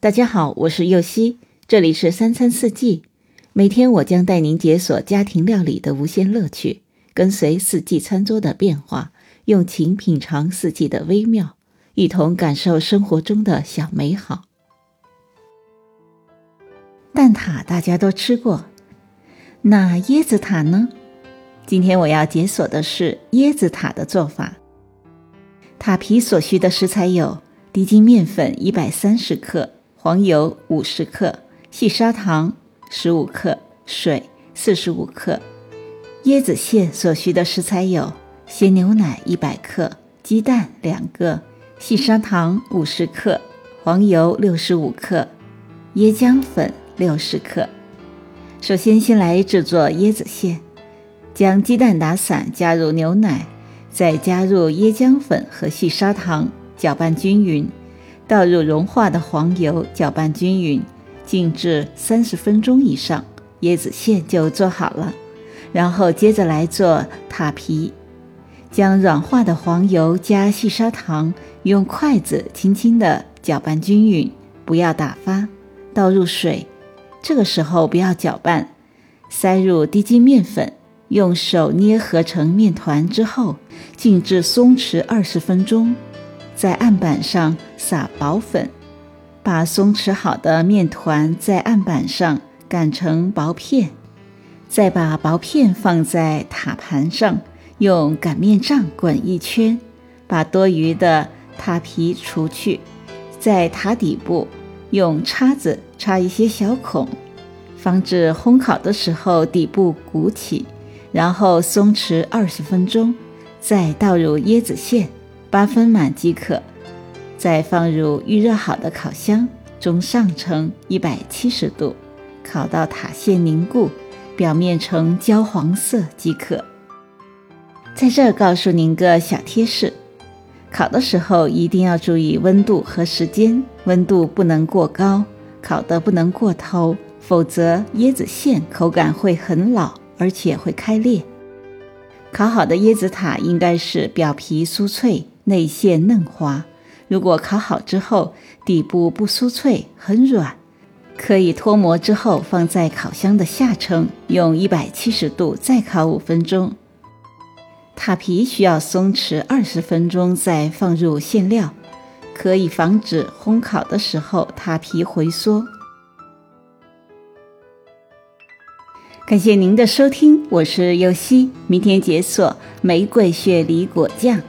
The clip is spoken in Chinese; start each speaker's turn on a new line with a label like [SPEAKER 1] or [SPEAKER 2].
[SPEAKER 1] 大家好，我是右希，这里是三餐四季。每天我将带您解锁家庭料理的无限乐趣，跟随四季餐桌的变化，用情品尝四季的微妙，一同感受生活中的小美好。蛋挞大家都吃过，那椰子塔呢？今天我要解锁的是椰子塔的做法。塔皮所需的食材有低筋面粉一百三十克。黄油五十克，细砂糖十五克，水四十五克。椰子馅所需的食材有：鲜牛奶一百克，鸡蛋两个，细砂糖五十克，黄油六十五克，椰浆粉六十克。首先，先来制作椰子馅。将鸡蛋打散，加入牛奶，再加入椰浆粉和细砂糖，搅拌均匀。倒入融化的黄油，搅拌均匀，静置三十分钟以上，椰子馅就做好了。然后接着来做塔皮，将软化的黄油加细砂糖，用筷子轻轻地搅拌均匀，不要打发。倒入水，这个时候不要搅拌，塞入低筋面粉，用手捏合成面团之后，静置松弛二十分钟。在案板上撒薄粉，把松弛好的面团在案板上擀成薄片，再把薄片放在塔盘上，用擀面杖滚一圈，把多余的塔皮除去，在塔底部用叉子插一些小孔，防止烘烤的时候底部鼓起，然后松弛二十分钟，再倒入椰子馅。八分满即可，再放入预热好的烤箱，中上层一百七十度，烤到塔馅凝固，表面呈焦黄色即可。在这儿告诉您个小贴士：烤的时候一定要注意温度和时间，温度不能过高，烤的不能过头，否则椰子馅口感会很老，而且会开裂。烤好的椰子塔应该是表皮酥脆。内馅嫩滑，如果烤好之后底部不酥脆、很软，可以脱模之后放在烤箱的下层，用一百七十度再烤五分钟。塔皮需要松弛二十分钟再放入馅料，可以防止烘烤的时候塔皮回缩。感谢您的收听，我是尤西，明天解锁玫瑰雪梨果酱。